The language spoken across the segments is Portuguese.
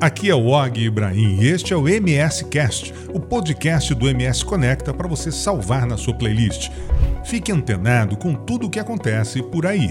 Aqui é o Og Ibrahim e este é o MS Cast, o podcast do MS Conecta para você salvar na sua playlist. Fique antenado com tudo o que acontece por aí.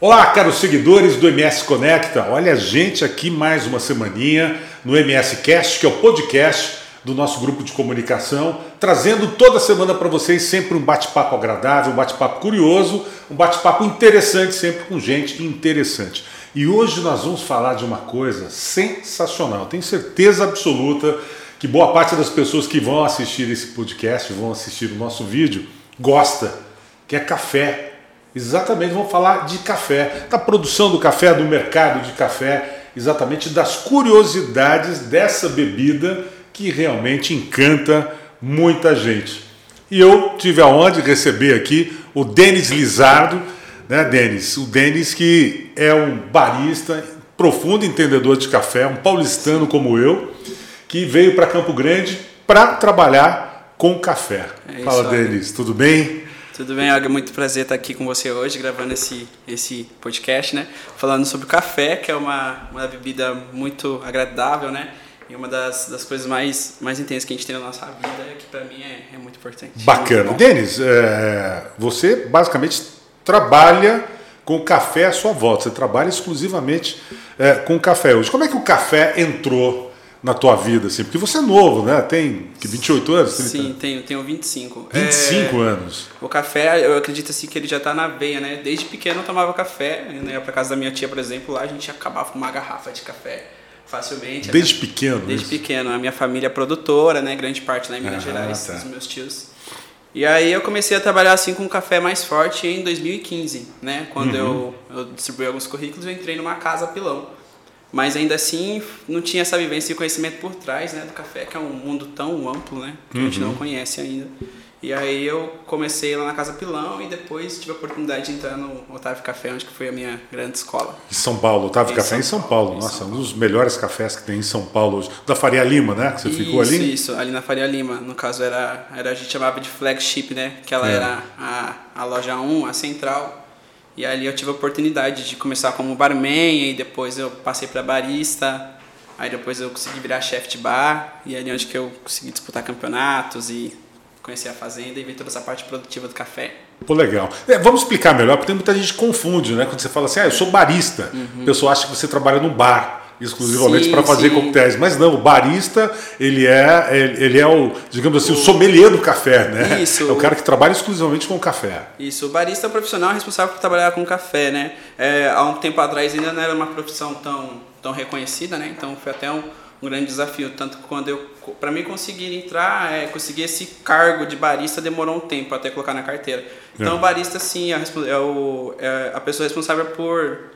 Olá, caros seguidores do MS Conecta. Olha a gente aqui mais uma semaninha no MS Cast, que é o podcast do nosso grupo de comunicação, trazendo toda semana para vocês sempre um bate-papo agradável, um bate-papo curioso, um bate-papo interessante, sempre com gente interessante. E hoje nós vamos falar de uma coisa sensacional. Tenho certeza absoluta que boa parte das pessoas que vão assistir esse podcast, vão assistir o nosso vídeo, gosta, que é café. Exatamente, vamos falar de café, da produção do café, do mercado de café, exatamente das curiosidades dessa bebida que realmente encanta muita gente. E eu tive a honra de receber aqui o Denis Lizardo, né, Denis? O Denis que é um barista, profundo entendedor de café, um paulistano como eu, que veio para Campo Grande para trabalhar com café. É Fala, Denis, tudo bem? Tudo bem, Olga? Muito prazer estar aqui com você hoje, gravando esse, esse podcast, né? Falando sobre café, que é uma, uma bebida muito agradável, né? E uma das, das coisas mais, mais intensas que a gente tem na nossa vida, é que para mim é, é, muito importante. Bacana. Denis, é, você basicamente trabalha com café à sua volta, você trabalha exclusivamente é, com café hoje. Como é que o café entrou na tua vida, assim? Porque você é novo, né? Tem 28 anos? 30? Sim, tenho, tenho 25. 25 é, anos. O café, eu acredito assim que ele já está na veia, né? Desde pequeno eu tomava café, ia para casa da minha tia, por exemplo, lá a gente acabava com uma garrafa de café facilmente. Desde minha, pequeno? Desde isso. pequeno. A minha família é produtora, né? Grande parte lá em Minas ah, Gerais, tá. os meus tios. E aí eu comecei a trabalhar assim com café mais forte em 2015, né? Quando uhum. eu, eu distribuí alguns currículos, eu entrei numa casa pilão. Mas ainda assim, não tinha essa vivência e conhecimento por trás né, do café, que é um mundo tão amplo, né? Que uhum. a gente não uhum. conhece ainda. E aí eu comecei lá na Casa Pilão e depois tive a oportunidade de entrar no Otávio Café, onde foi a minha grande escola. Em São Paulo, Otávio em Café São em São Paulo. Paulo. Nossa, São um dos melhores cafés que tem em São Paulo hoje. Da Faria Lima, né? Que você isso, ficou ali? Isso, ali na Faria Lima. No caso era, era a gente chamava de flagship, né? Que ela é. era a, a loja 1, a central. E ali eu tive a oportunidade de começar como barman e depois eu passei para barista. Aí depois eu consegui virar chefe de bar e ali onde que eu consegui disputar campeonatos e conhecer a fazenda e ver toda essa parte produtiva do café. Pô, legal. É, vamos explicar melhor, porque muita gente confunde, né? Quando você fala assim, ah, eu sou barista, uhum. a pessoa acha que você trabalha num bar exclusivamente para fazer sim. coquetéis, mas não, o barista ele é ele é o digamos assim o, o sommelier do café, né? Isso. É o cara que trabalha exclusivamente com café. Isso, o barista é o profissional responsável por trabalhar com café, né? É, há um tempo atrás ainda não era uma profissão tão tão reconhecida, né? Então foi até um um grande desafio. Tanto que quando eu, para mim conseguir entrar, é, conseguir esse cargo de barista demorou um tempo até colocar na carteira. Então, é. o barista, sim, é, é, o, é a pessoa responsável por,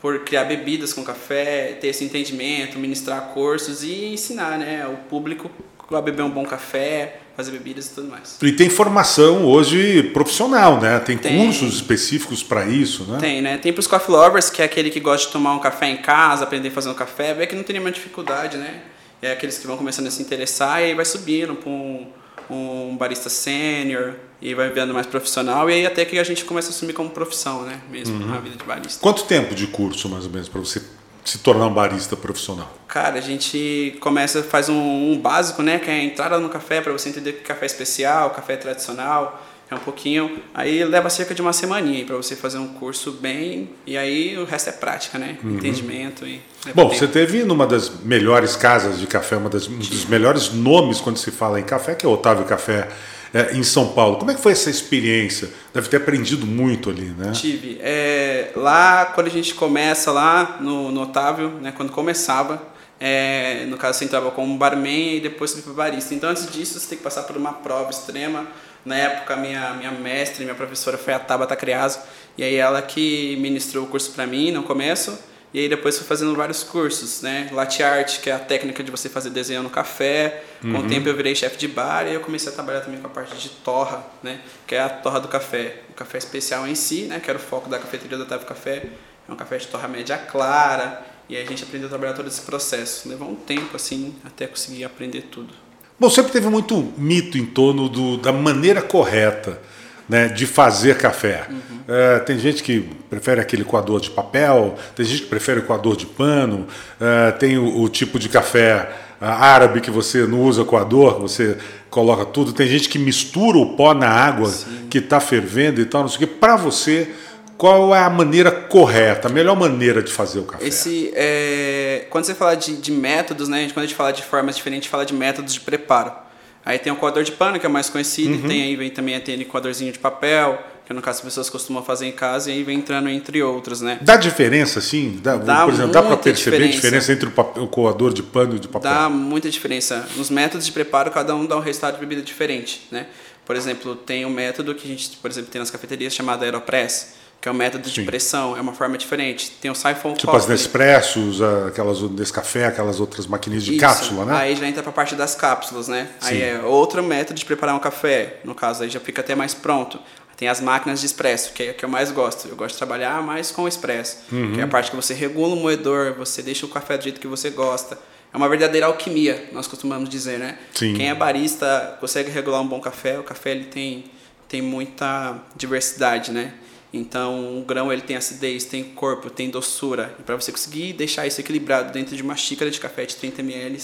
por criar bebidas com café, ter esse entendimento, ministrar cursos e ensinar né, o público a beber um bom café, fazer bebidas e tudo mais. E tem formação hoje profissional, né? Tem, tem. cursos específicos para isso, né? Tem, né? Tem para os coffee lovers, que é aquele que gosta de tomar um café em casa, aprender a fazer um café, vê que não tem nenhuma dificuldade, né? É aqueles que vão começando a se interessar e aí vai subindo para um, um barista sênior e vai vendo mais profissional e aí até que a gente começa a assumir como profissão, né? Mesmo uhum. vida de barista. Quanto tempo de curso, mais ou menos, para você se tornar um barista profissional? Cara, a gente começa, faz um, um básico, né? Que é a entrada no café, para você entender que café é especial, café é tradicional, é um pouquinho. Aí leva cerca de uma semaninha para você fazer um curso bem. E aí o resto é prática, né? Uhum. Entendimento. E Bom, você teve numa das melhores casas de café, uma das, um dos melhores nomes quando se fala em café, que é o Otávio Café é, em São Paulo. Como é que foi essa experiência? Deve ter aprendido muito ali, né? Tive. É, lá, quando a gente começa lá no, no Otávio, né, quando começava, é, no caso você entrava como barman e depois você foi barista. Então antes disso você tem que passar por uma prova extrema. Na época minha, minha mestre, minha professora foi a Tabata Criaso, e aí ela que ministrou o curso para mim no começo. E aí depois fui fazendo vários cursos, né? Latte art, que é a técnica de você fazer desenho no café. Com uhum. o tempo eu virei chefe de bar e eu comecei a trabalhar também com a parte de torra, né? Que é a torra do café. O café especial em si, né? Que era o foco da cafeteria da Otávio Café. É um café de torra média clara. E aí a gente aprendeu a trabalhar todo esse processo. Levou um tempo, assim, até conseguir aprender tudo. Bom, sempre teve muito mito em torno do, da maneira correta né, de fazer café. Uhum. É, tem gente que prefere aquele coador de papel, tem gente que prefere o coador de pano, é, tem o, o, tipo de café árabe que você não usa coador, você coloca tudo. Tem gente que mistura o pó na água Sim. que está fervendo e tal, não sei o que. Para você, qual é a maneira correta, a melhor maneira de fazer o café? Esse, é, quando você fala de, de métodos, né, quando a gente fala de formas diferentes, a gente fala de métodos de preparo. Aí tem o coador de pano, que é o mais conhecido, uhum. tem aí vem também aquele coadorzinho de papel, que no caso as pessoas costumam fazer em casa, e aí vem entrando entre outros, né? Dá diferença, sim? Dá, dá por exemplo, dá para perceber diferença. a diferença entre o, papel, o, coador de pano e de papel? Dá muita diferença. Nos métodos de preparo, cada um dá um resultado de bebida diferente, né? Por exemplo, tem um método que a gente, por exemplo, tem nas cafeterias chamado Aeropress, que é um método Sim. de pressão, é uma forma diferente. Tem o Siphon Tipo Coffee. as Nespressos, aquelas Nescafé, aquelas outras maquininhas de Isso. cápsula, né? Aí já entra para a parte das cápsulas, né? Sim. Aí é outro método de preparar um café. No caso, aí já fica até mais pronto. Tem as máquinas de expresso, que é a que eu mais gosto. Eu gosto de trabalhar mais com o expresso, uhum. que é a parte que você regula o moedor, você deixa o café do jeito que você gosta. É uma verdadeira alquimia, nós costumamos dizer, né? Sim. Quem é barista consegue regular um bom café. O café ele tem, tem muita diversidade, né? Então, o grão ele tem acidez, tem corpo, tem doçura. E para você conseguir deixar isso equilibrado dentro de uma xícara de café de 30 ml,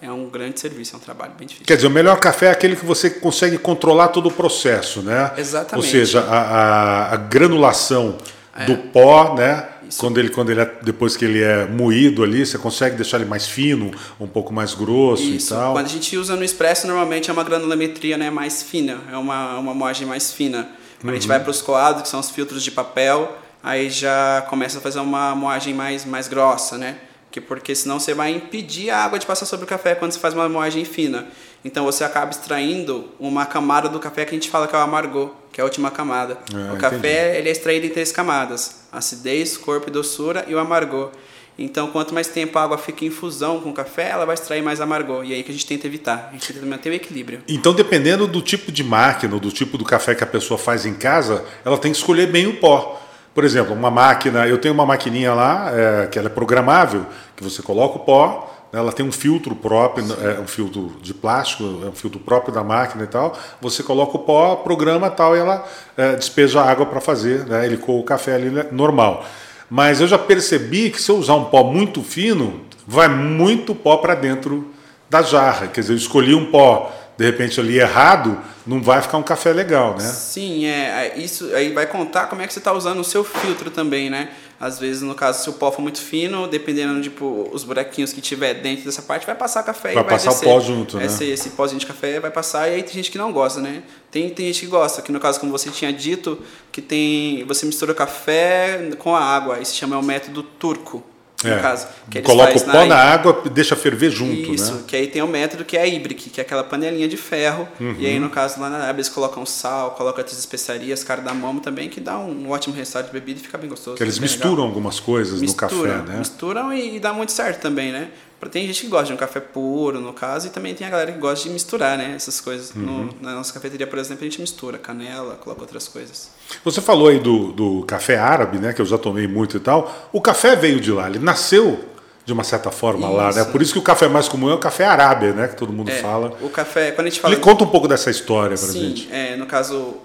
é um grande serviço, é um trabalho bem difícil. Quer dizer, o melhor café é aquele que você consegue controlar todo o processo, né? Exatamente. Ou seja, a, a, a granulação é. do pó, né? Isso. Quando ele, quando ele é, depois que ele é moído ali, você consegue deixar ele mais fino, um pouco mais grosso Isso. e tal. Quando a gente usa no expresso, normalmente é uma granulometria né, mais fina, é uma, uma moagem mais fina. Quando a gente vai para os coados, que são os filtros de papel, aí já começa a fazer uma moagem mais, mais grossa, né? Que porque senão você vai impedir a água de passar sobre o café quando você faz uma moagem fina. Então você acaba extraindo uma camada do café que a gente fala que é o amargor, que é a última camada. É, o café ele é extraído em três camadas: acidez, corpo e doçura e o amargor. Então, quanto mais tempo a água fica em fusão com o café, ela vai extrair mais amargor. E é aí que a gente tenta evitar. A gente tenta manter o equilíbrio. Então, dependendo do tipo de máquina, do tipo do café que a pessoa faz em casa, ela tem que escolher bem o pó. Por exemplo, uma máquina, eu tenho uma maquininha lá, é, que ela é programável, que você coloca o pó, né, ela tem um filtro próprio, é um filtro de plástico, é um filtro próprio da máquina e tal. Você coloca o pó, programa tal e ela é, despeja água para fazer, né, ele coa o café ali né, normal. Mas eu já percebi que se eu usar um pó muito fino, vai muito pó para dentro da jarra. Quer dizer, eu escolhi um pó de repente ali errado, não vai ficar um café legal, né? Sim, é, é isso aí vai contar como é que você está usando o seu filtro também, né? Às vezes, no caso, se o pó for muito fino, dependendo tipo os buraquinhos que tiver dentro dessa parte, vai passar café vai e vai passar descer. o pó junto, né? Esse, esse pózinho de café vai passar e aí tem gente que não gosta, né? Tem, tem gente que gosta, que no caso, como você tinha dito, que tem você mistura café com a água, isso se chama é o método turco no é. caso. Que Coloca o pó na, na água e deixa ferver junto, Isso, né? que aí tem o método que é a que é aquela panelinha de ferro. Uhum. E aí, no caso, lá na Arábia, eles colocam sal, colocam outras especiarias, cardamomo também, que dá um ótimo resultado de bebida e fica bem gostoso. Que eles misturam legal. algumas coisas misturam, no café, né? Misturam e, e dá muito certo também, né? Tem gente que gosta de um café puro, no caso, e também tem a galera que gosta de misturar né, essas coisas. Uhum. No, na nossa cafeteria, por exemplo, a gente mistura canela, coloca outras coisas. Você falou aí do, do café árabe, né, que eu já tomei muito e tal. O café veio de lá, ele nasceu de uma certa forma isso. lá, né? Por isso que o café mais comum é o café arábia, né? Que todo mundo é, fala. O café, quando a gente fala. Ele conta um pouco dessa história pra Sim, gente. É, no caso,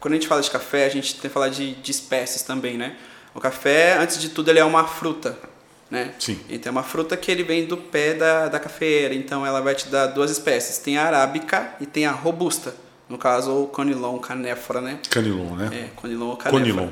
quando a gente fala de café, a gente tem que falar de, de espécies também, né? O café, antes de tudo, ele é uma fruta, né? Sim. Então é uma fruta que ele vem do pé da, da cafeeira, então ela vai te dar duas espécies. Tem a arábica e tem a robusta. No caso, o conilon, canéfora, né? Canilon, né? É, conilon ou canéfora. Conilon.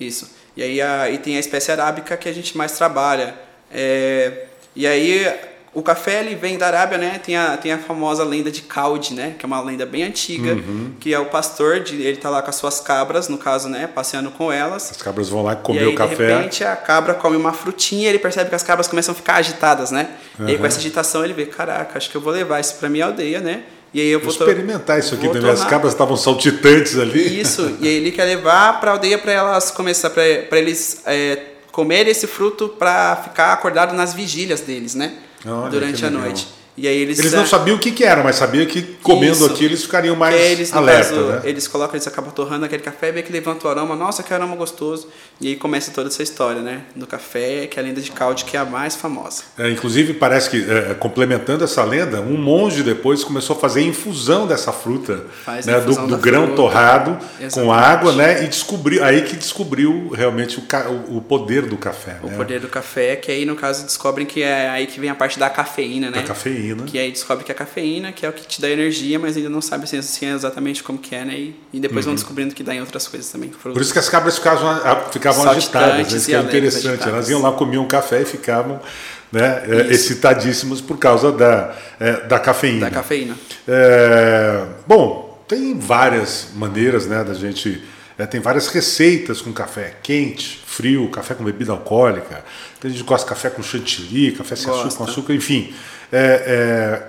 Isso. E aí a, e tem a espécie arábica que a gente mais trabalha. É, e aí o café ele vem da Arábia, né? Tem a, tem a famosa lenda de Caud, né? Que é uma lenda bem antiga, uhum. que é o pastor, de, ele tá lá com as suas cabras, no caso, né? Passeando com elas. As cabras vão lá comer e aí, o café. De repente a cabra come uma frutinha, ele percebe que as cabras começam a ficar agitadas, né? Uhum. E aí com essa agitação ele vê, caraca, acho que eu vou levar isso para minha aldeia, né? E aí eu vou, vou experimentar isso aqui também. As cabras estavam saltitantes ali. Isso. E aí ele quer levar para a aldeia para elas começar, para eles é, comer esse fruto para ficar acordado nas vigílias deles, né? Olha, Durante a noite. E aí eles, eles não sabiam o que, que era, mas sabiam que comendo Isso. aqui eles ficariam mais eles, alerta, caso, né? Eles colocam, eles acabam torrando aquele café, vê que levanta o aroma, nossa, que aroma gostoso. E aí começa toda essa história, né? Do café, que é a lenda de calde, que é a mais famosa. É, inclusive, parece que, é, complementando essa lenda, um monge depois começou a fazer infusão dessa fruta, Faz né, do, do grão fruta. torrado com Exatamente. água, né? E descobriu, aí que descobriu realmente o, o- poder do café, O né? poder do café, que aí no caso descobrem que é aí que vem a parte da cafeína, né? Da cafeína. Que aí descobre que é a cafeína, que é o que te dá energia, mas ainda não sabe assim, assim, exatamente como que é, né? E, e depois vão descobrindo que dá em outras coisas também. Uhum. Por isso que as cabras ficavam, a- ficavam agitadas, né? e isso que é interessante. agitadas. Elas iam lá, comiam café e ficavam né, é, Isso. excitadíssimas por causa da, é, da cafeína. Da cafeína. É, bom, tem várias maneiras né, da gente. é, tem várias receitas com café quente, frio, café com bebida alcoólica. Tem gente que gosta de café com chantilly, café sem açúcar, com açúcar, enfim. É, é,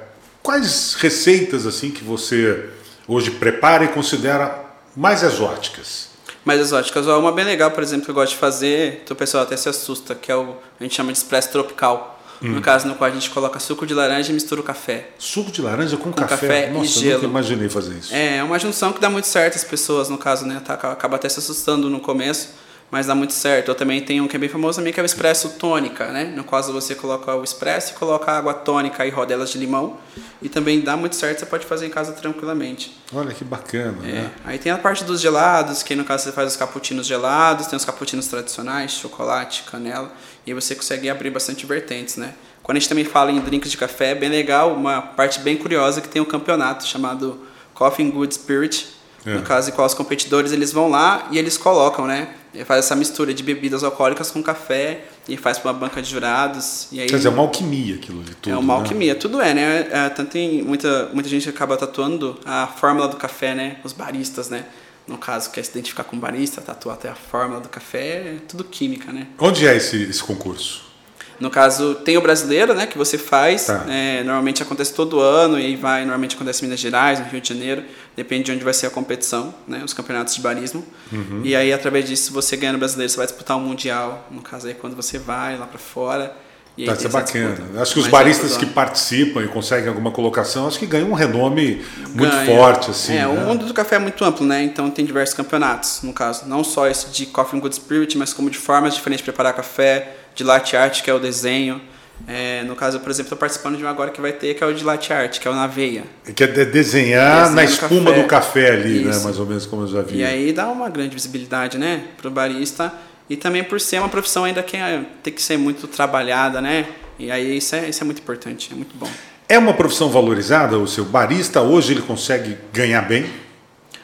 quais receitas assim que você hoje prepara e considera mais exóticas? Mais exóticas. Ó, Uma bem legal, por exemplo, que eu gosto de fazer, que o pessoal até se assusta, que é o a gente chama de expresso tropical. Hum. No caso, no qual a gente coloca suco de laranja e mistura o café. Suco de laranja com, Com café e Nossa, eu gelo. nunca imaginei fazer isso. É uma junção que dá muito certo as pessoas, no caso, né? Tá, acaba até se assustando no começo, mas dá muito certo. Eu também tenho um que é bem famoso também, que é o expresso tônica, né? No caso, você coloca o expresso e coloca água tônica e rodelas de limão. E também dá muito certo, você pode fazer em casa tranquilamente. Olha que bacana, É. né? Aí tem a parte dos gelados, que no caso você faz os cappuccinos gelados, tem os cappuccinos tradicionais, chocolate, canela, e você consegue abrir bastante vertentes, né? Quando a gente também fala em drinks de café, é bem legal, uma parte bem curiosa que tem um campeonato chamado Coffee and Good Spirit, É. no caso, em qual os competidores eles vão lá e eles colocam, né? E faz essa mistura de bebidas alcoólicas com café e faz para uma banca de jurados. E aí Quer dizer, é uma alquimia aquilo de tudo. é uma né? alquimia, tudo é, né? É, tanto tem muita, muita gente acaba tatuando a fórmula do café, né? Os baristas, né? No caso, quer se identificar com barista, tatuar até a fórmula do café, é tudo química, né? Onde é esse, esse concurso? No caso, tem o brasileiro, né? Que você faz, Tá. é, normalmente acontece todo ano, e vai, normalmente acontece em Minas Gerais, no Rio de Janeiro, depende de onde vai ser a competição, né? Os campeonatos de barismo. Uhum. E aí, através disso, você ganha no brasileiro, você vai disputar um mundial, no caso aí, quando você vai lá pra fora. E Tá, isso é bacana. disputa. Acho que os é baristas que participam e conseguem alguma colocação, acho que ganham um renome muito Ganha. forte, assim. É, né? o mundo do café é muito amplo, né? Então tem diversos campeonatos, no caso. Não só esse de Coffee and Good Spirit, mas como de formas diferentes de preparar café, de latte art, que é o desenho. É, no caso, por exemplo, estou participando de um agora que vai ter, que é o de latte art, que é o na veia. Que é de- desenhar Desenhar na espuma café. do café ali, né? Isso. Mais ou menos como eu já vi. E aí dá uma grande visibilidade, né? Pro barista. E também por ser uma profissão ainda que é, tem que ser muito trabalhada, né? E aí isso é, isso é muito importante, é muito bom. É uma profissão valorizada? O seu barista hoje ele consegue ganhar bem?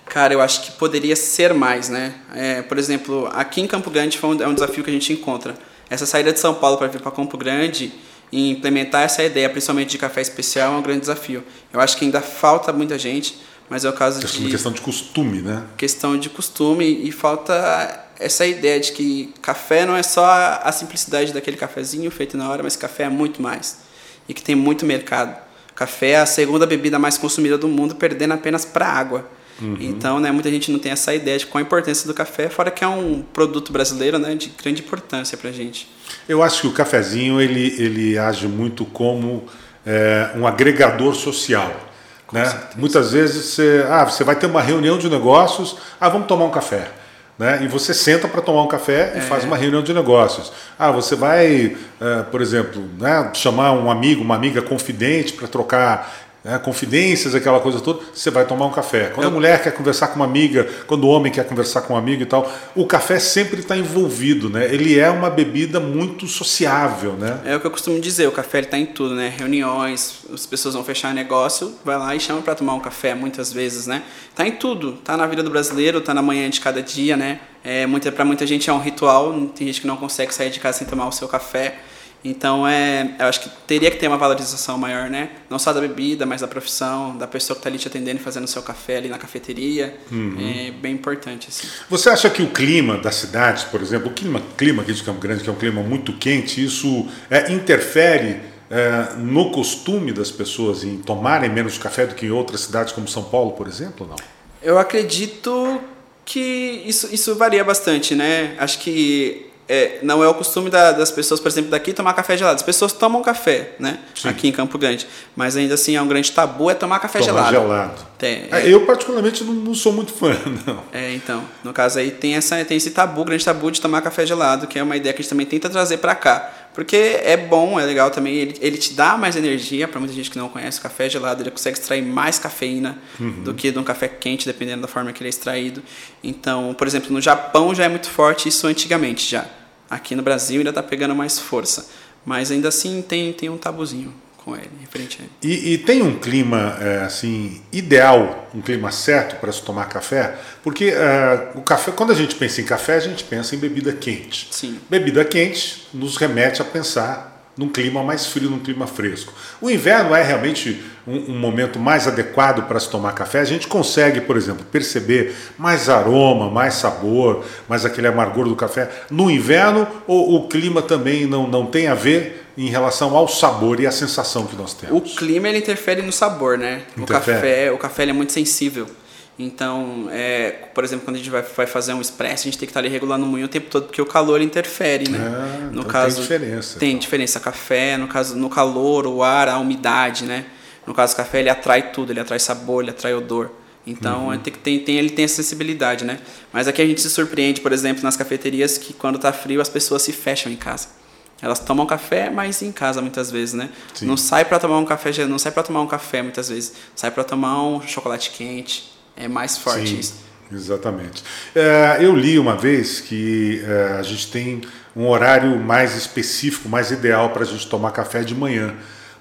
Cara, eu acho que poderia ser mais, né? É, por exemplo, aqui em Campo Grande foi um, é um desafio que a gente encontra. Essa saída de São Paulo para vir para Campo Grande e implementar essa ideia, principalmente de café especial, é um grande desafio. Eu acho que ainda falta muita gente, mas é o caso Acho é de uma questão de costume, né? questão de costume e falta essa ideia de que café não é só a, a simplicidade daquele cafezinho feito na hora, mas café é muito mais e que tem muito mercado. Café é a segunda bebida mais consumida do mundo, perdendo apenas para água. Então, né, muita gente não tem essa ideia de qual a importância do café, fora que é um produto brasileiro, né, de grande importância para gente. Eu acho que o cafezinho ele, ele age muito como é, um agregador social. Né? Muitas vezes você, ah, você vai ter uma reunião de negócios, ah, vamos tomar um café. Né? E você senta para tomar um café e faz uma reunião de negócios. Ah, você vai, é, por exemplo, né, chamar um amigo, uma amiga confidente para trocar né, confidências, aquela coisa toda, você vai tomar um café. Quando a mulher quer conversar com uma amiga, quando o homem quer conversar com um amigo e tal, o café sempre está envolvido, né? Ele é uma bebida muito sociável, né? É o que eu costumo dizer, o café ele tá em tudo, né? Reuniões, as pessoas vão fechar negócio, vai lá e chama para tomar um café muitas vezes, né? Tá em tudo, tá na vida do brasileiro, tá na manhã de cada dia, né? É, muita, para muita gente é um ritual, tem gente que não consegue sair de casa sem tomar o seu café. Então, é, eu acho que teria que ter uma valorização maior, né? Não só da bebida, mas da profissão, da pessoa que está ali te atendendo e fazendo o seu café ali na cafeteria. É bem importante, assim. Você acha que o clima das cidades, por exemplo, o clima, clima aqui de Campo Grande, que é um clima muito quente, isso é, interfere é, no costume das pessoas em tomarem menos café do que em outras cidades como São Paulo, por exemplo, não? Eu acredito que isso, isso varia bastante, né? Acho que é, não é o costume da, das pessoas, por exemplo, daqui tomar café gelado. As pessoas tomam café, né? Sim. Aqui em Campo Grande. Mas ainda assim é um grande tabu é tomar café Tomar gelado. gelado. Tem, É, é, Eu, particularmente, não, não sou muito fã, não. é, então, no caso aí tem, essa, tem esse tabu, grande tabu de tomar café gelado, que é uma ideia que a gente também tenta trazer pra cá. Porque é bom, é legal também, ele, ele te dá mais energia, pra muita gente que não conhece, o café gelado ele consegue extrair mais cafeína do que de um café quente, dependendo da forma que ele é extraído. Então, por exemplo, no Japão já é muito forte isso antigamente já. Aqui no Brasil ainda tá pegando mais força. Mas ainda assim tem, tem um tabuzinho com ele, referente a ele. E, e tem um clima é, assim ideal, um clima certo para se tomar café, porque é, o café, quando a gente pensa em café, a gente pensa em bebida quente. Sim. Bebida quente nos remete a pensar num clima mais frio, num clima fresco. O inverno é realmente um, um momento mais adequado para se tomar café. A gente consegue, por exemplo, perceber mais aroma, mais sabor, mais aquele amargor do café no inverno, ou o clima também não, não tem a ver em relação ao sabor e à sensação que nós O temos? clima ele interfere no sabor, né? O Interfere. café, o café é muito sensível. Então, é, por exemplo, quando a gente vai, vai fazer um expresso, a gente tem que estar ali regulando o moinho o tempo todo, porque o calor interfere, né? Ah, no então caso, tem diferença, Tem então. diferença. Café, no caso, no calor, o ar, a umidade, né? No caso, o café ele atrai tudo, ele atrai sabor, ele atrai odor. Então, Uhum. é, tem, tem, tem, ele tem essa sensibilidade, né? Mas aqui a gente se surpreende, por exemplo, nas cafeterias, que quando tá frio as pessoas se fecham em casa. Elas tomam café, mas em casa muitas vezes, né? Sim. Não sai para tomar um café, não sai para tomar um café muitas vezes, sai para tomar um chocolate quente. É mais forte Sim, isso. Exatamente. É, eu li uma vez que é, a gente tem um horário mais específico, mais ideal para a gente tomar café de manhã.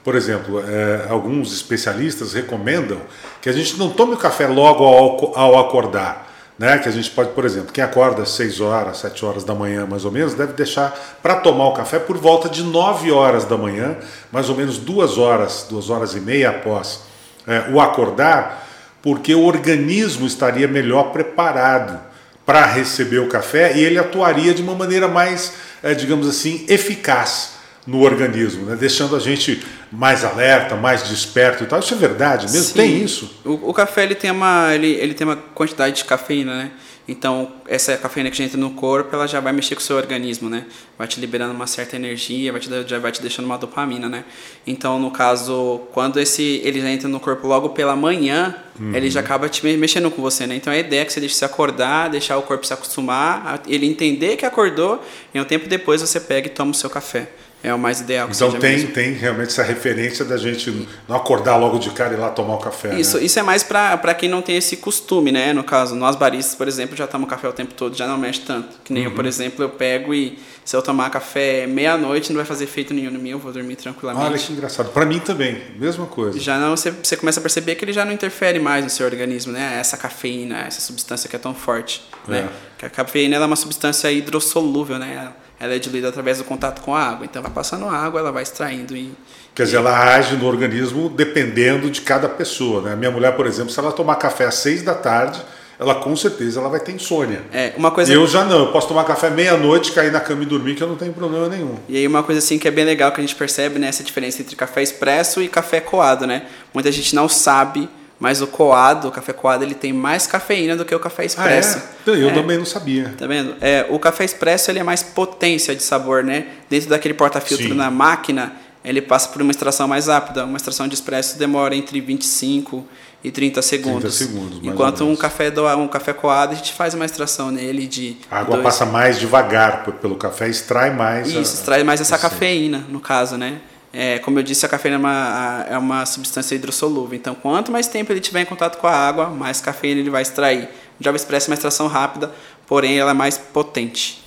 Por exemplo, é, alguns especialistas recomendam que a gente não tome o café logo ao, ao acordar. Né? Que a gente pode, por exemplo, quem acorda às 6 horas, 7 horas da manhã, mais ou menos, deve deixar para tomar o café por volta de 9 horas da manhã, mais ou menos duas horas, duas horas e meia após é, o acordar, porque o organismo estaria melhor preparado para receber o café e ele atuaria de uma maneira mais, eh, digamos assim, eficaz no organismo, né? deixando a gente mais alerta, mais desperto e tal. Isso é verdade mesmo? Sim. Tem isso? O, o café ele tem uma ele, ele tem uma quantidade de cafeína, né? Então essa cafeína que entra no corpo, ela já vai mexer com o seu organismo, né? Vai te liberando uma certa energia, vai te, já vai te deixando uma dopamina, né? Então no caso, quando esse ele já entra no corpo logo pela manhã, ele já acaba te me- mexendo com você, né? Então a ideia é que você deixe se acordar, deixar o corpo se acostumar, ele entender que acordou e um tempo depois você pega e toma o seu café. É o mais ideal Então tem, mesmo. tem realmente essa referência da gente não acordar logo de cara e ir lá tomar o café. Isso, né? isso é mais para quem não tem esse costume, né? No caso, nós baristas, por exemplo, já tomamos café o tempo todo, já não mexe tanto. Que nem eu, Uhum. por exemplo, eu pego e se eu tomar café meia-noite, não vai fazer efeito nenhum no mim, eu vou dormir tranquilamente. Olha que engraçado. Para mim também, mesma coisa. Já não, você, você começa a perceber que ele já não interfere mais no seu organismo, né? Essa cafeína, essa substância que é tão forte, né? Que a cafeína é uma substância hidrossolúvel, né? Ela é diluída através do contato com a água. Então, vai passando água, ela vai extraindo e... Quer dizer, ela age no organismo dependendo de cada pessoa. Né? A minha mulher, por exemplo, se ela tomar café às seis da tarde, ela com certeza ela vai ter insônia. É, uma coisa... Eu já não, eu posso tomar café meia-noite, cair na cama e dormir, que eu não tenho problema nenhum. E aí uma coisa assim que é bem legal que a gente percebe, né, essa diferença entre café expresso e café coado, né? Muita gente não sabe, mas o coado, o café coado, ele tem mais cafeína do que o café expresso. Ah, é? Eu É. também não sabia. Tá vendo? É, o café expresso ele é mais potência de sabor, né? Dentro daquele porta-filtro na máquina, ele passa por uma extração mais rápida. Uma extração de expresso demora entre 25 e 30 segundos. segundos, mais Enquanto um café, do, um café coado, a gente faz uma extração nele de. A água dois- passa mais devagar pelo café, extrai mais. a- Isso, extrai mais essa Sim. cafeína, no caso, né? É, como eu disse, a cafeína é uma, é uma substância hidrossolúvel. Então, quanto mais tempo ele tiver em contato com a água, mais cafeína ele vai extrair. O Java Express é uma extração rápida, porém ela é mais potente.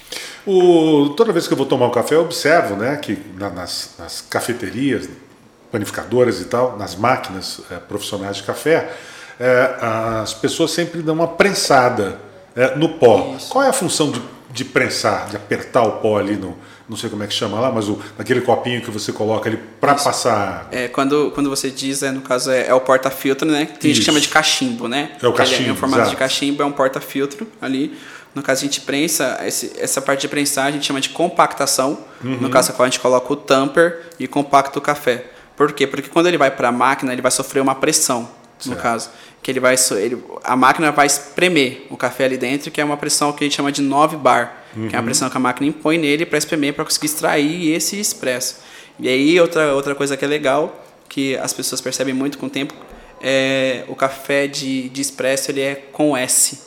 O- toda vez que eu vou tomar um café, eu observo né, que na- nas, nas cafeterias, panificadoras e tal, nas máquinas eh, profissionais de café, eh, as pessoas sempre dão uma prensada eh, no pó. Isso. Qual é a função de, de prensar, de apertar o pó ali no. Não sei como é que chama lá, mas o, naquele copinho que você coloca ali para passar. É, quando, quando você diz, é, no caso, é, é o porta-filtro, né? Tem gente Isso. que chama de cachimbo, né? É o Ele cachimbo, Em formato de exato. cachimbo, é um porta-filtro ali. No caso, a gente prensa, esse, essa parte de prensar a gente chama de compactação. Uhum. No caso, a gente coloca o tamper e compacta o café. Por quê? Porque quando ele vai para a máquina, ele vai sofrer uma pressão, no Certo. caso. Que ele vai, ele, a máquina vai espremer o café ali dentro, que é uma pressão que a gente chama de 9 bar. Uhum. que é a pressão que a máquina impõe nele para espremer para conseguir extrair esse expresso. E aí outra outra coisa que é legal que as pessoas percebem muito com o tempo é o café de, de expresso ele é com S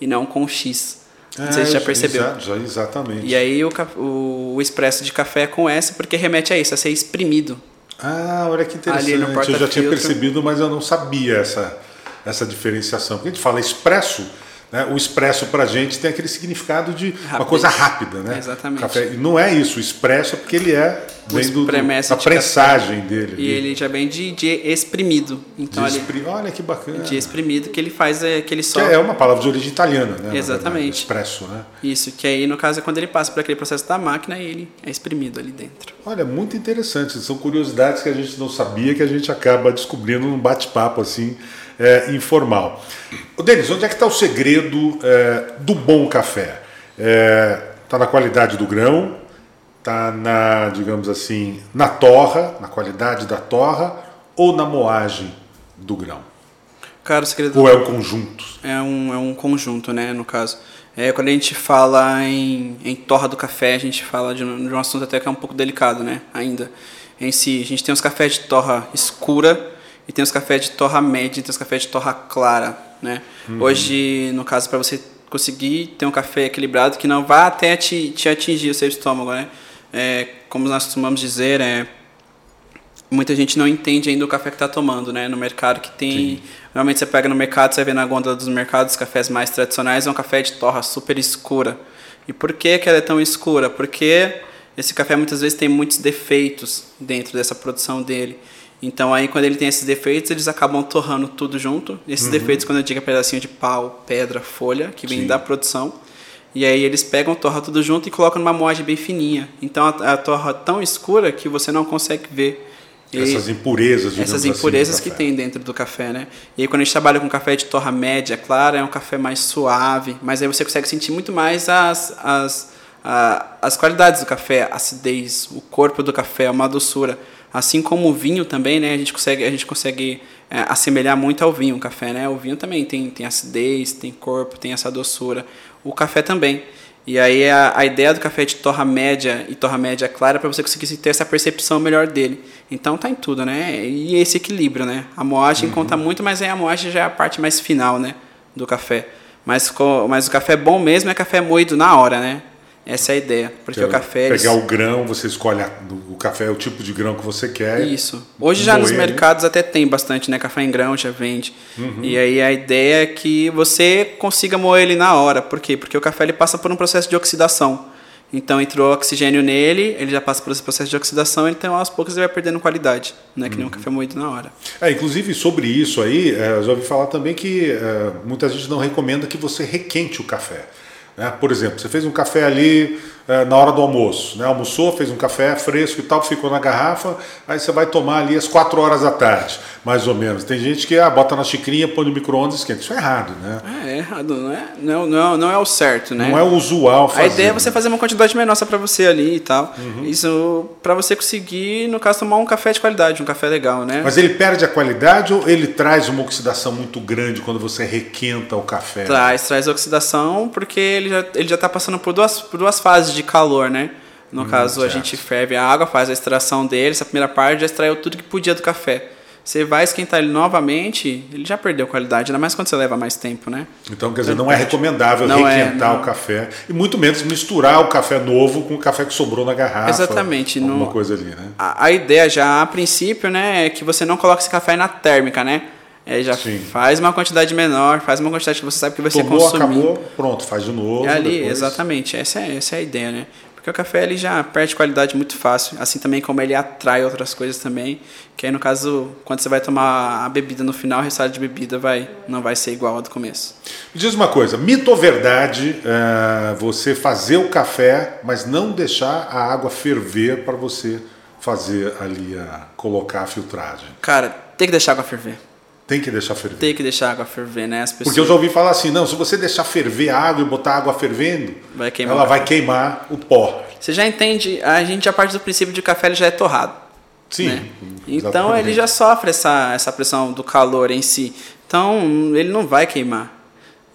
e não com X. Não é, sei se já percebeu. Exa já, exatamente. E aí o, o, o expresso de café é com S porque remete a isso, a ser exprimido. Ah, olha que interessante. eu já tinha percebido, mas eu não sabia essa, essa diferenciação. Porque a gente fala expresso, né? O expresso para a gente tem aquele significado de uma coisa rápida, né? Exatamente. Café. E não é isso, o expresso é porque ele é vem do, da prensagem dele. E ele já vem de, de exprimido. Então de exprim... Olha que bacana. De exprimido, que ele faz é, aquele só. Que é uma palavra de origem italiana, né? Exatamente. expresso, né? Isso, que aí no caso é quando ele passa por aquele processo da máquina e ele é exprimido ali dentro. Olha, muito interessante. São curiosidades que a gente não sabia que a gente acaba descobrindo num bate-papo assim é, informal. Ô, Denis, onde é que está o segredo é, do bom café? Está é, na qualidade do grão, está na, digamos assim, na torra, na qualidade da torra ou na moagem do grão? Cara, o segredo ou é um conjunto? É um, é um conjunto, né, no caso. É, quando a gente fala em, em torra do café, a gente fala de um, de um assunto até que é um pouco delicado, né, ainda. Em si, a gente tem os cafés de torra escura, e tem os cafés de torra média tem os cafés de torra clara, né? Uhum. Hoje, no caso, para você conseguir ter um café equilibrado que não vá até te, te atingir o seu estômago, né? É, como nós costumamos dizer, é, muita gente não entende ainda o café que está tomando, né? No mercado que tem... Sim. Normalmente você pega no mercado, você vê na gôndola dos mercados, os cafés mais tradicionais é um café de torra super escura. E por que, que ela é tão escura? Porque esse café muitas vezes tem muitos defeitos dentro dessa produção dele. Então aí quando ele tem esses defeitos, eles acabam torrando tudo junto. Esses uhum. defeitos, quando eu digo é pedacinho de pau, pedra, folha, que vem Sim. da produção. E aí eles pegam, torra tudo junto e colocam numa moagem bem fininha. Então a, a torra tão escura que você não consegue ver. E essas impurezas, Essas assim, impurezas assim que tem dentro do café, né? E aí quando a gente trabalha com café de torra média, clara, é um café mais suave, mas aí você consegue sentir muito mais as, as, a, as qualidades do café, a acidez, o corpo do café, uma doçura. Assim como o vinho também, né? A gente consegue, a gente consegue é, assemelhar muito ao vinho, o café, né? O vinho também tem, tem acidez, tem corpo, tem essa doçura. O café também. E aí a, a ideia do café de torra média e torra média clara é para você conseguir ter essa percepção melhor dele. Então tá em tudo, né? E esse equilíbrio, né? A moagem uhum. conta muito, mas aí a moagem já é a parte mais final, né? Do café. Mas, mas o café bom mesmo é café moído na hora, né? Essa é a ideia. Porque o café. Pegar eles... o grão, você escolhe a, o café, o tipo de grão que você quer. Isso. Hoje já nos mercados até tem bastante, né? Café em grão já vende. Uhum. E aí a ideia é que você consiga moer ele na hora. Por quê? Porque o café ele passa por um processo de oxidação. Então entrou oxigênio nele, ele já passa por esse processo de oxidação, então aos poucos ele vai perdendo qualidade, né? Que nem um uhum. café moído na hora. É, inclusive sobre isso aí, é, eu já ouvi falar também que é, muita gente não recomenda que você requente o café. Né? Por exemplo, você fez um café ali é, na hora do almoço, né? almoçou, fez um café fresco e tal, ficou na garrafa, aí você vai tomar ali às 4 horas da tarde, mais ou menos. Tem gente que ah, bota na xicrinha, põe no micro-ondas esquenta. Isso é errado, né? É, é errado, não é, não, não, não é o certo, né? Não é o usual fazer. A ideia é você fazer uma quantidade menor só para você ali e tal. Uhum. Isso para você conseguir, no caso, tomar um café de qualidade, um café legal, né? Mas ele perde a qualidade ou ele traz uma oxidação muito grande quando você requenta o café? Traz, traz oxidação porque ele já, ele já tá passando por duas, por duas fases de calor, né? No hum, caso, certo. a gente ferve a água, faz a extração dele, essa primeira parte já extraiu tudo que podia do café. Você vai esquentar ele novamente, ele já perdeu qualidade, ainda mais quando você leva mais tempo, né? Então, quer dizer, não é recomendável não é, requentar é, o café e muito menos misturar o café novo com o café que sobrou na garrafa. Exatamente. Alguma no, coisa ali, né? A, a, ideia já, a princípio, né, é que você não coloque esse café na térmica, né? É, já Sim. faz uma quantidade menor, faz uma quantidade que você sabe que vai Tomou, ser consumir. acabou, pronto, faz de novo. É ali, depois. exatamente. Essa é, essa é a ideia, né? Porque o café ele já perde qualidade muito fácil, assim também como ele atrai outras coisas também, que aí no caso, quando você vai tomar a bebida no final, o resultado de bebida vai, não vai ser igual ao do começo. Me diz uma coisa, mito ou verdade é, você fazer o café, mas não deixar a água ferver para você fazer ali, a, colocar a filtragem? Cara, tem que deixar a água ferver. Tem que deixar ferver. Tem que deixar a água ferver, né? As pessoas... Porque eu já ouvi falar assim, não, se você deixar ferver a água e botar a água fervendo, vai ela vai queimar o pó. Você já entende, a gente já parte do princípio de que o café ele já é torrado. Sim. Né? Então ele já sofre essa, essa pressão do calor em si. Então ele não vai queimar.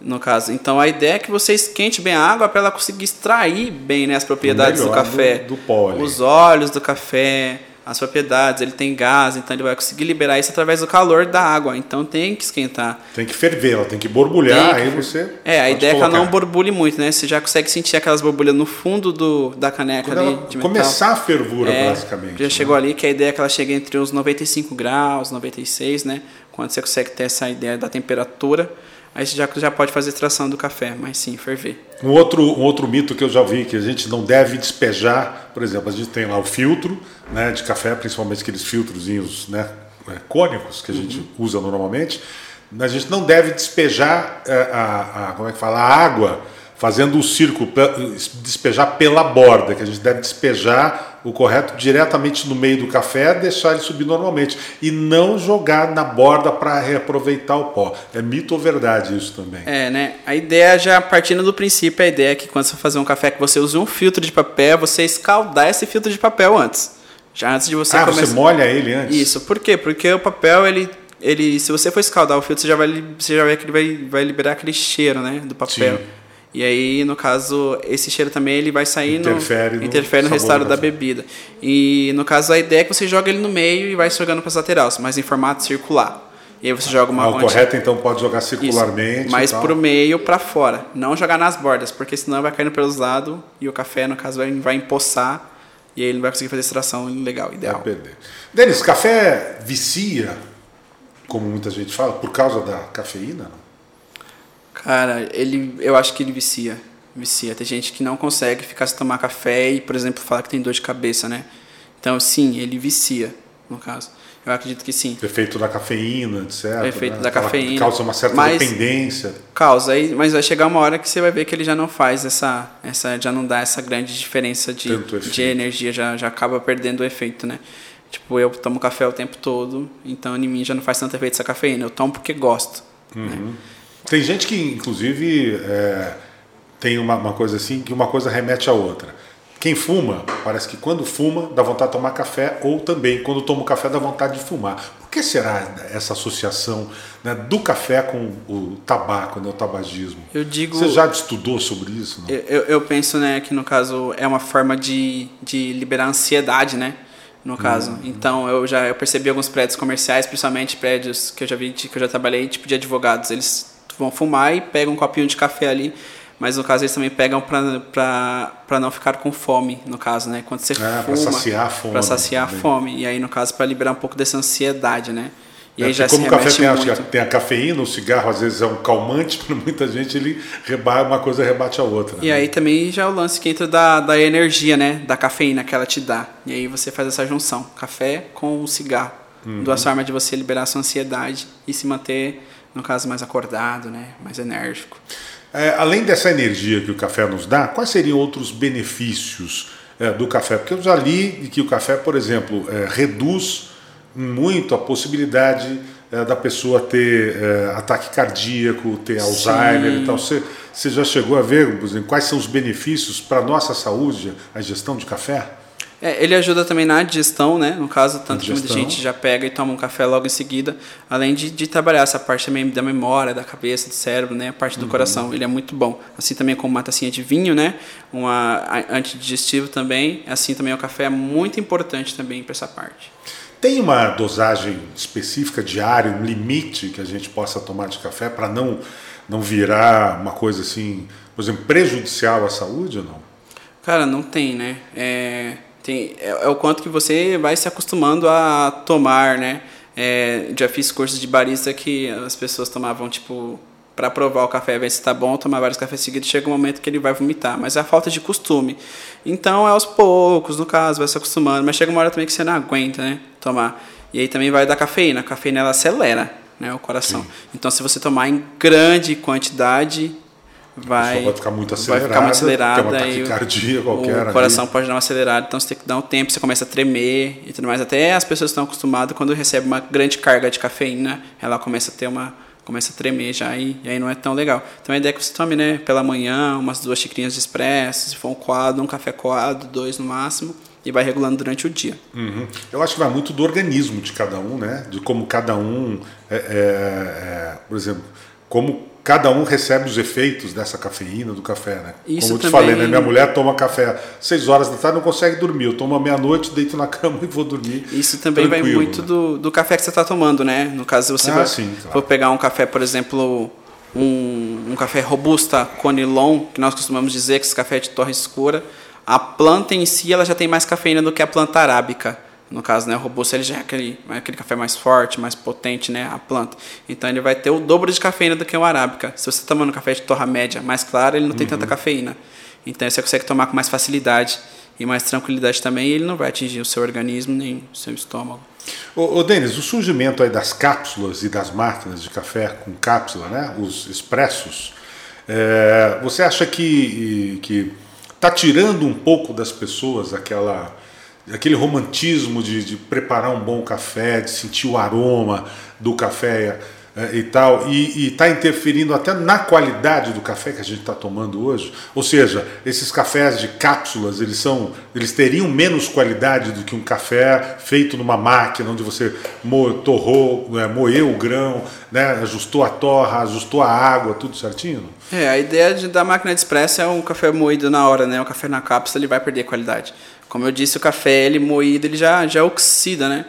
no caso. Então a ideia é que você esquente bem a água para ela conseguir extrair bem né, as propriedades do café. Do, do pólen. Os óleos do café, as propriedades, ele tem gás, então ele vai conseguir liberar isso através do calor da água. Então tem que esquentar. Tem que ferver, ela tem que borbulhar, tem que... aí você. É, a ideia colocar. é que ela não borbulhe muito, né? Você já consegue sentir aquelas borbulhas no fundo do, da caneca Quando ali. De começar a fervura, é, basicamente. Já né? chegou ali que a ideia é que ela chegue entre os 95 graus, 96, né? Quando você consegue ter essa ideia da temperatura aí você já, já pode fazer extração do café, mas sim, ferver. Um outro, um outro mito que eu já vi, que a gente não deve despejar, por exemplo, a gente tem lá o filtro né, de café, principalmente aqueles filtrozinhos né, é, cônicos que a gente uhum. usa normalmente, a gente não deve despejar é, a, a, como é que fala, a água fazendo o círculo, despejar pela borda, que a gente deve despejar o correto diretamente no meio do café, deixar ele subir normalmente e não jogar na borda para reaproveitar o pó. É mito ou verdade isso também? É, né? A ideia já partindo do princípio, a ideia é que quando você fazer um café que você use um filtro de papel, você escaldar esse filtro de papel antes. Já antes de você ah, começar... você molha ele antes? Isso. Por quê? Porque o papel ele ele, se você for escaldar o filtro, você já vai, você já vai que ele vai, vai liberar aquele cheiro, né, do papel. Sim. E aí, no caso, esse cheiro também ele vai sair interfere no, no interfere no resultado da bebida. E no caso, a ideia é que você joga ele no meio e vai jogando para as laterais, mas em formato circular. E aí você joga uma ah, O correto então pode jogar circularmente. Isso, mas para o meio para fora, não jogar nas bordas, porque senão vai caindo pelos lados e o café no caso vai, vai empoçar e aí ele não vai conseguir fazer extração legal, ideal. Vai perder. Denis, café vicia, como muita gente fala, por causa da cafeína? Cara, ele, eu acho que ele vicia. Vicia. Tem gente que não consegue ficar sem tomar café e, por exemplo, falar que tem dor de cabeça, né? Então, sim, ele vicia, no caso. Eu acredito que sim. Efeito da cafeína, etc. O efeito né? da cafeína. Causa uma certa mas, dependência. Causa, mas vai chegar uma hora que você vai ver que ele já não faz essa. essa já não dá essa grande diferença de, de energia, já, já acaba perdendo o efeito, né? Tipo, eu tomo café o tempo todo, então em mim já não faz tanto efeito essa cafeína. Eu tomo porque gosto. Né? Uhum. Né? Tem gente que, inclusive, é, tem uma, uma, coisa assim, que uma coisa remete à outra. Quem fuma, parece que quando fuma dá vontade de tomar café, ou também quando toma o café dá vontade de fumar. Por que será essa associação né, do café com o tabaco, né, o tabagismo? Eu digo, Você já estudou sobre isso? Eu, eu, eu, penso né, que no caso é uma forma de, de liberar ansiedade, né? no caso. Uhum. Então eu já eu percebi alguns prédios comerciais, principalmente prédios que eu já vi, que eu já trabalhei, tipo de advogados, eles vão fumar e pegam um copinho de café ali. Mas no caso eles também pegam para não ficar com fome, no caso, né? Quando você é, fuma. Para saciar a fome. Para saciar a fome. E aí, no caso, para liberar um pouco dessa ansiedade, né? E é, aí já como o café tem a, tem a, cafeína, o cigarro às vezes é um calmante, para muita gente ele rebate, uma coisa rebate a outra. E né? aí também já é o lance que entra da, da energia, né? Da cafeína que ela te dá. E aí você faz essa junção, café com o cigarro. Uhum. Duas formas de você liberar sua ansiedade e se manter no caso, mais acordado, né? mais enérgico. É, além dessa energia que o café nos dá, quais seriam outros benefícios é, do café? Porque eu já li que o café, por exemplo, é, reduz muito a possibilidade é, da pessoa ter é, ataque cardíaco, ter Sim. Alzheimer e tal. Você, você já chegou a ver exemplo, quais são os benefícios para a nossa saúde, a ingestão de café? É, ele ajuda também na digestão, né? No caso, tanto que muita gente já pega e toma um café logo em seguida, além de, de trabalhar essa parte também da memória, da cabeça, do cérebro, né? A parte do uhum. coração, ele é muito bom. Assim também como uma tacinha de vinho, né? Uma antidigestivo também. Assim também o café é muito importante também para essa parte. Tem uma dosagem específica diária, um limite que a gente possa tomar de café para não não virar uma coisa assim, por exemplo, prejudicial à saúde ou não? Cara, não tem, né? É, tem, é, é, o quanto que você vai se acostumando a tomar, né? É, já fiz cursos de barista que as pessoas tomavam, tipo, para provar o café, ver se está bom, tomar vários cafés seguidos, chega um momento que ele vai vomitar. Mas é a falta de costume. Então é aos poucos, no caso, vai se acostumando. Mas chega uma hora também que você não aguenta, né? Tomar. E aí também vai da cafeína. A cafeína ela acelera né, o coração. Sim. Então se você tomar em grande quantidade, vai, vai ficar muito acelerada, vai ficar muito acelerada tem uma taquicardia qualquer. O coração ali. pode dar uma acelerada, então você tem que dar um tempo, você começa a tremer e tudo mais. Até as pessoas estão acostumadas, quando recebe uma grande carga de cafeína, ela começa a ter uma começa a tremer já e, e aí não é tão legal. Então a ideia é que você tome, né, pela manhã, umas duas xicrinhas de expresso, se for um coado, um café coado, dois no máximo, e vai regulando durante o dia. Uhum. Eu acho que vai muito do organismo de cada um, né? De como cada um, é, é, é, por exemplo, como cada um recebe os efeitos dessa cafeína do café, né? Isso Como eu te também- falei, né? Minha mulher toma café 6 horas da tarde, não consegue dormir. Eu tomo à meia-noite, deito na cama e vou dormir. Isso também vai muito né? do, do café que você está tomando, né? No caso, você Ah, vai- sim, claro. for pegar um café, por exemplo, um, um café robusta conilon, que nós costumamos dizer que esse café é de torre escura, a planta em si ela já tem mais cafeína do que a planta arábica. No caso, né, o robusto ele já é aquele, aquele café mais forte, mais potente, né, a planta. Então ele vai ter o dobro de cafeína do que o arábica. Se você está tomando café de torra média mais claro, ele não tem Uhum. tanta cafeína. Então você consegue tomar com mais facilidade e mais tranquilidade também, e ele não vai atingir o seu organismo nem o seu estômago. Ô, ô Denis, o surgimento aí das cápsulas e das máquinas de café com cápsula, né? Os expressos, é, você acha que que está tirando um pouco das pessoas aquela aquele romantismo de, de preparar um bom café, de sentir o aroma do café é, e tal, e está interferindo até na qualidade do café que a gente está tomando hoje. Ou seja, esses cafés de cápsulas, eles são, eles teriam menos qualidade do que um café feito numa máquina onde você mo, torrou, é, moeu o grão, né, ajustou a torra, ajustou a água, tudo certinho. É, a ideia de, da máquina de expresso é um café moído na hora, né? O café na cápsula ele vai perder qualidade. Como eu disse, o café ele moído ele já, já oxida, né?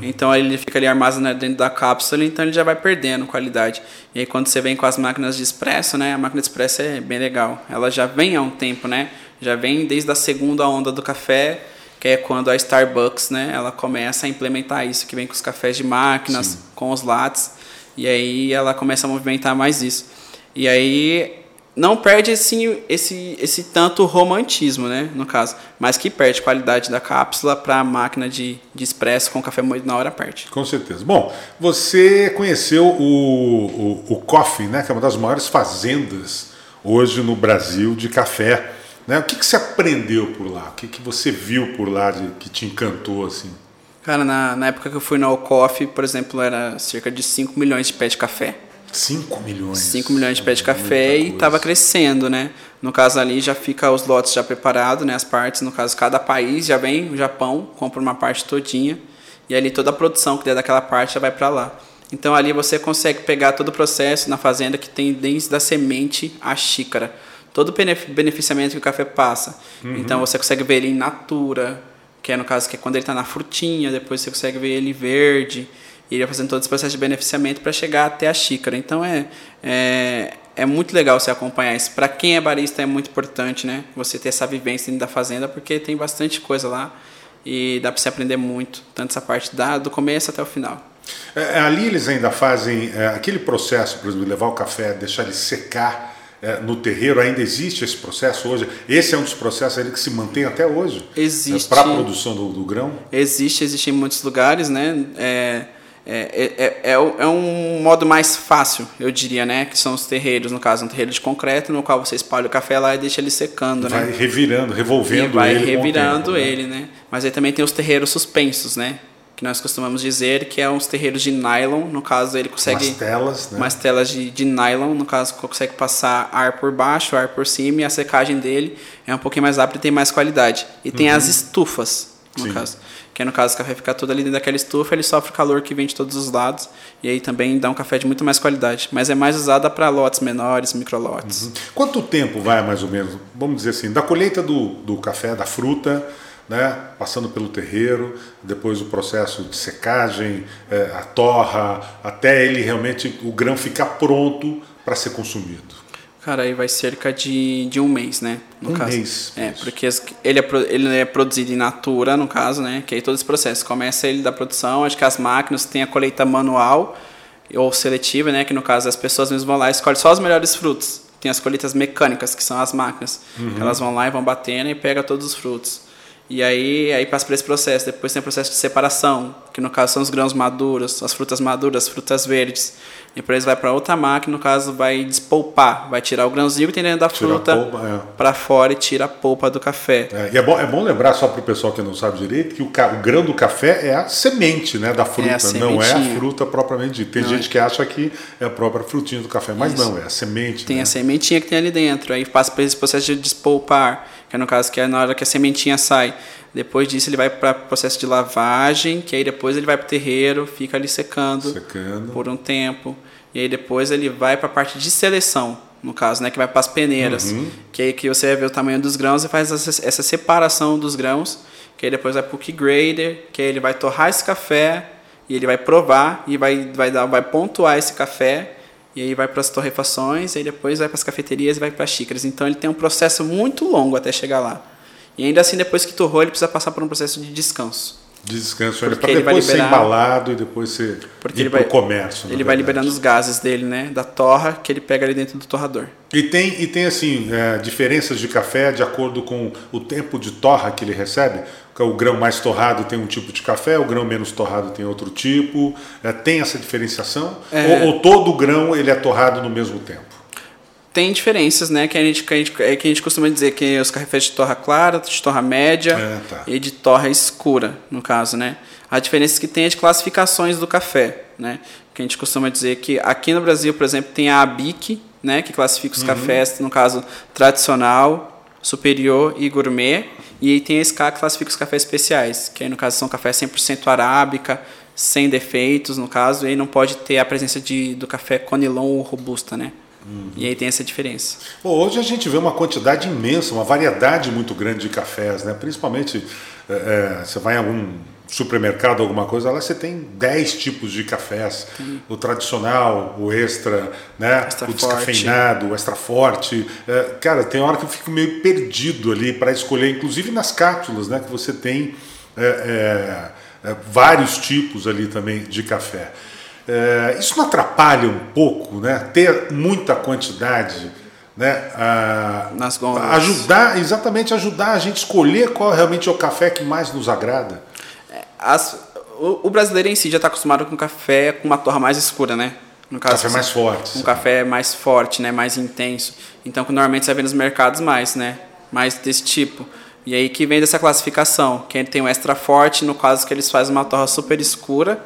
Então ele fica ali armazenado dentro da cápsula, então ele já vai perdendo qualidade. E aí quando você vem com as máquinas de expresso, né? A máquina de expresso é bem legal. Ela já vem há um tempo, né? Já vem desde a segunda onda do café, que é quando a Starbucks, né? Ela começa a implementar isso, que vem com os cafés de máquinas, Sim. com os lattes, e aí ela começa a movimentar mais isso. E aí não perde esse, esse, esse tanto romantismo, né, no caso, mas que perde qualidade da cápsula para a máquina de, de expresso com café moído na hora perde. Com certeza. Bom, você conheceu o, o, o Coffee, né, que é uma das maiores fazendas hoje no Brasil de café. Né? O que, que você aprendeu por lá? O que, que você viu por lá de, que te encantou assim? Cara, na, na época que eu fui na Coffee, por exemplo, era cerca de 5 milhões de pés de café. 5 milhões. 5 milhões de pés de É café e estava crescendo, né? No caso ali já fica os lotes já preparados, né? As partes, no caso cada país já vem, o Japão compra uma parte todinha e ali toda a produção que der daquela parte já vai para lá. Então ali você consegue pegar todo o processo na fazenda que tem desde a semente à xícara, todo o benef- beneficiamento que o café passa. Uhum. Então você consegue ver ele in natura, que é no caso que é quando ele está na frutinha, depois você consegue ver ele verde, e ele vai fazendo todo esse processo de beneficiamento para chegar até a xícara. Então é, é, é muito legal você acompanhar isso. Para quem é barista é muito importante, né? Você ter essa vivência dentro da fazenda, porque tem bastante coisa lá e dá para você aprender muito, tanto essa parte da, do começo até o final. É, ali eles ainda fazem é, aquele processo, por exemplo, levar o café, deixar ele secar é, no terreiro. Ainda existe esse processo hoje? Esse é um dos processos ainda que se mantém até hoje? Existe. Para a produção do, do grão? Existe, existe em muitos lugares, né? É, é, é, é, é um modo mais fácil, eu diria, né? Que são os terreiros, no caso, um terreiro de concreto, no qual você espalha o café lá e deixa ele secando, Vai né? revirando, E revolvendo vai ele. o revirando tempo, né? ele, né? Mas aí também tem os terreiros suspensos, né? Que nós costumamos dizer que é uns terreiros de nylon, no caso ele consegue Umas telas, né? umas telas de, de nylon, no caso consegue passar ar por baixo, ar por cima e a secagem dele é um pouquinho mais rápida e tem mais qualidade. E tem as estufas, no Uhum. Sim. caso. Que no caso o café fica todo ali dentro daquela estufa, ele sofre o calor que vem de todos os lados e aí também dá um café de muito mais qualidade. Mas é mais usada para lotes menores, microlotes. Quanto tempo vai mais ou menos, vamos dizer assim, da colheita do, do café, da fruta, né, passando pelo terreiro, depois o processo de secagem, é, a torra, até ele realmente, o grão ficar pronto para ser consumido? Cara, aí vai cerca de, de um mês, né? No Um caso. mês, É, isso. porque ele é, ele é produzido em natura, no caso, né? Que aí todo esse processo. Começa ele da produção, acho que as máquinas têm a colheita manual ou seletiva, né? Que no caso as pessoas mesmo vão lá e escolhem só os melhores frutos. Tem as colheitas mecânicas, que são as máquinas. Uhum. Elas vão lá e vão batendo e pega todos os frutos. E aí, aí passa por esse processo. Depois tem o processo de separação, que no caso são os grãos maduros, as frutas maduras, as frutas verdes. Depois vai para outra máquina, no caso vai despolpar, vai tirar o grãozinho que tem dentro da Tirar fruta é. para fora e tira a polpa do café. É, e é bom, é bom lembrar só para o pessoal que não sabe direito que o, o grão do café é a semente né, da fruta, a não é a fruta propriamente dita. Tem Não gente que acha que é a própria frutinha do café, mas Isso. não, é a semente. Tem né? a sementinha que tem ali dentro, aí passa por esse processo de despolpar, que é no caso que é na hora que a sementinha sai. Depois disso ele vai para o processo de lavagem, que aí depois ele vai para o terreiro, fica ali secando Secando. por um tempo. e aí depois ele vai para a parte de seleção, no caso, né, que vai para as peneiras, uhum. que aí que você vai ver o tamanho dos grãos e faz essa, essa separação dos grãos, que aí depois vai para o key grader, que aí ele vai torrar esse café e ele vai provar e vai, vai, dar, vai pontuar esse café e aí vai para as torrefações, e aí depois vai para as cafeterias e vai para as xícaras. Então ele tem um processo muito longo até chegar lá. E ainda assim, depois que torrou, ele precisa passar por um processo de descanso. De descanso, para depois liberar, ser embalado e depois ser porque para o comércio. Ele vai liberando os gases dele, né? Da torra que ele pega ali dentro do torrador. E tem, e tem assim, é, diferenças de café de acordo com o tempo de torra que ele recebe? O grão mais torrado tem um tipo de café, o grão menos torrado tem outro tipo. É, tem essa diferenciação? É... Ou, ou todo grão ele é torrado no mesmo tempo? tem diferenças, né? Que a gente, que a gente, é que a gente costuma dizer que os cafés de torra clara, de torra média é, tá. e de torra escura, no caso, né? A diferença que tem é de classificações do café, né? Que a gente costuma dizer que aqui no Brasil, por exemplo, tem a ABIC, né? Que classifica os uhum. cafés, no caso, tradicional, superior e gourmet. E aí tem a SCA que classifica os cafés especiais, que aí no caso são cafés 100% arábica, sem defeitos, no caso, e aí não pode ter a presença de, do café conilon ou robusta, né? Uhum. E aí tem essa diferença. Bom, hoje a gente vê uma quantidade imensa, uma variedade muito grande de cafés, né? Principalmente é, é você vai em algum supermercado, alguma coisa, lá você tem 10 tipos de cafés. O tradicional, o extra, né? Extra o descafeinado, forte. o extra forte. É, cara, tem hora que eu fico meio perdido ali para escolher, inclusive nas cápsulas, né? Que você tem é, é, é vários tipos ali também de café. É, isso não atrapalha um pouco, né? Ter muita quantidade, né? A. Ajudar, exatamente, ajudar a gente escolher qual realmente é o café que mais nos agrada. As, o, o, brasileiro em si já está acostumado com café com uma torra mais escura, né? No caso, café mais forte. Um café mais forte, né? Mais intenso. Então, normalmente você vê nos mercados mais, né? Mais desse tipo. E aí que vem dessa classificação. Quem tem um extra forte, no caso que eles fazem uma torra super escura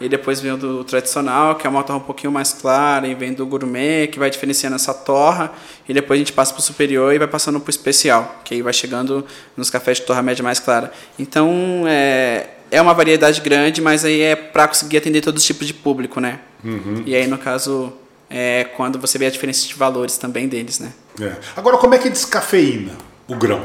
e depois vem o do tradicional, que é uma torra um pouquinho mais clara, e vem do gourmet, que vai diferenciando essa torra, e depois a gente passa para o superior e vai passando para o especial, que aí vai chegando nos cafés de torra média mais clara. Então, é, é uma variedade grande, mas aí é para conseguir atender todos os tipos de público, né? Uhum. E aí, no caso, é quando você vê a diferença de valores também deles, né? É. Agora, como é que descafeína o grão?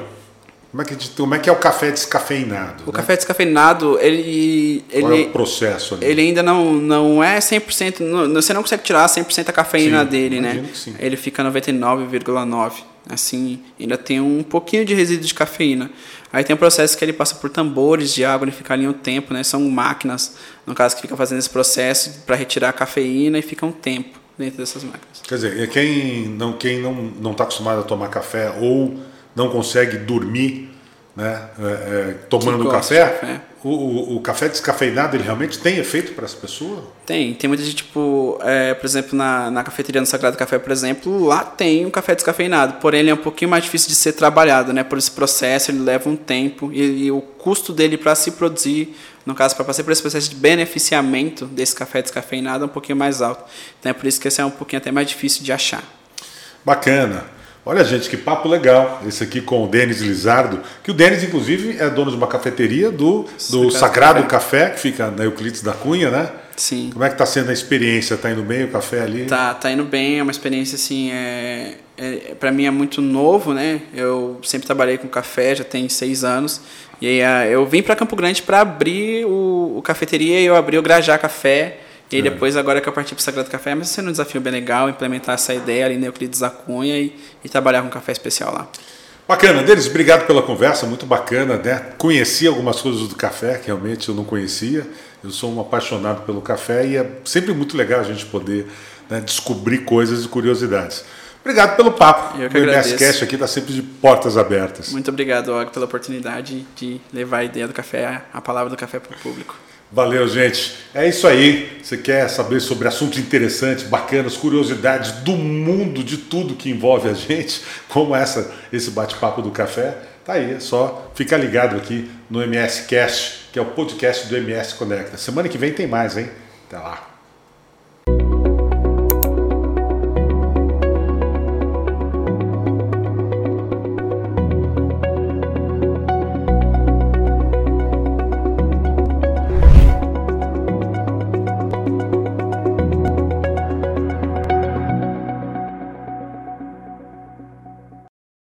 Como é, que, como é que é o café descafeinado? O né? café descafeinado, ele. ele Qual é o processo ali? Ele ainda não, não é 100%. Não, você não consegue tirar 100% a cafeína sim, dele, né? sim. Ele fica 99,9%. Assim, ainda tem um pouquinho de resíduo de cafeína. Aí tem um processo que ele passa por tambores de água, ele fica ali um tempo, né? São máquinas, no caso, que ficam fazendo esse processo para retirar a cafeína e fica um tempo dentro dessas máquinas. Quer dizer, quem não está quem não, não tá acostumado a tomar café ou não consegue dormir né, é, é, tomando café, café. O, o, o, café descafeinado ele realmente tem efeito para essa pessoa? Tem, tem muita gente, tipo, é, por exemplo, na, na cafeteria do Sagrado Café, por exemplo, lá tem um café descafeinado, porém ele é um pouquinho mais difícil de ser trabalhado, né, por esse processo, ele leva um tempo e, e o custo dele para se produzir, no caso, para passar por esse processo de beneficiamento desse café descafeinado é um pouquinho mais alto. Então é por isso que esse é um pouquinho até mais difícil de achar. Bacana. Olha, gente, que papo legal esse aqui com o Denis Lizardo, que o Denis, inclusive, é dono de uma cafeteria do, do Sagrado Café. Café. que fica na Euclides da Cunha, né? Sim. Como é que está sendo a experiência? Está indo bem o café ali? Tá, tá indo bem, é uma experiência assim, é, é para mim é muito novo, né? Eu sempre trabalhei com café, já tem seis anos. E aí ah, eu vim para Campo Grande para abrir o, o cafeteria e eu abri o Grajá Café e aí é. depois, agora que eu parti para o Sagrado Café, mas sendo um desafio bem legal, implementar essa ideia ali na Euclides da Cunha e, e trabalhar com café especial lá. Bacana, deles, obrigado pela conversa, muito bacana, né? Conheci algumas coisas do café que realmente eu não conhecia. Eu sou um apaixonado pelo café e é sempre muito legal a gente poder né, descobrir coisas e curiosidades. Obrigado pelo papo. Eu que o MSCast aqui está sempre de portas abertas. Muito obrigado, Og, pela oportunidade de levar a ideia do café, a palavra do café para o público. Valeu, gente. É isso aí. Você quer saber sobre assuntos interessantes, bacanas, curiosidades do mundo, de tudo que envolve a gente, como essa, esse bate-papo do café? Tá aí, é só ficar ligado aqui no MS Cast, que é o podcast do MS Conecta. Semana que vem tem mais, hein? Até lá.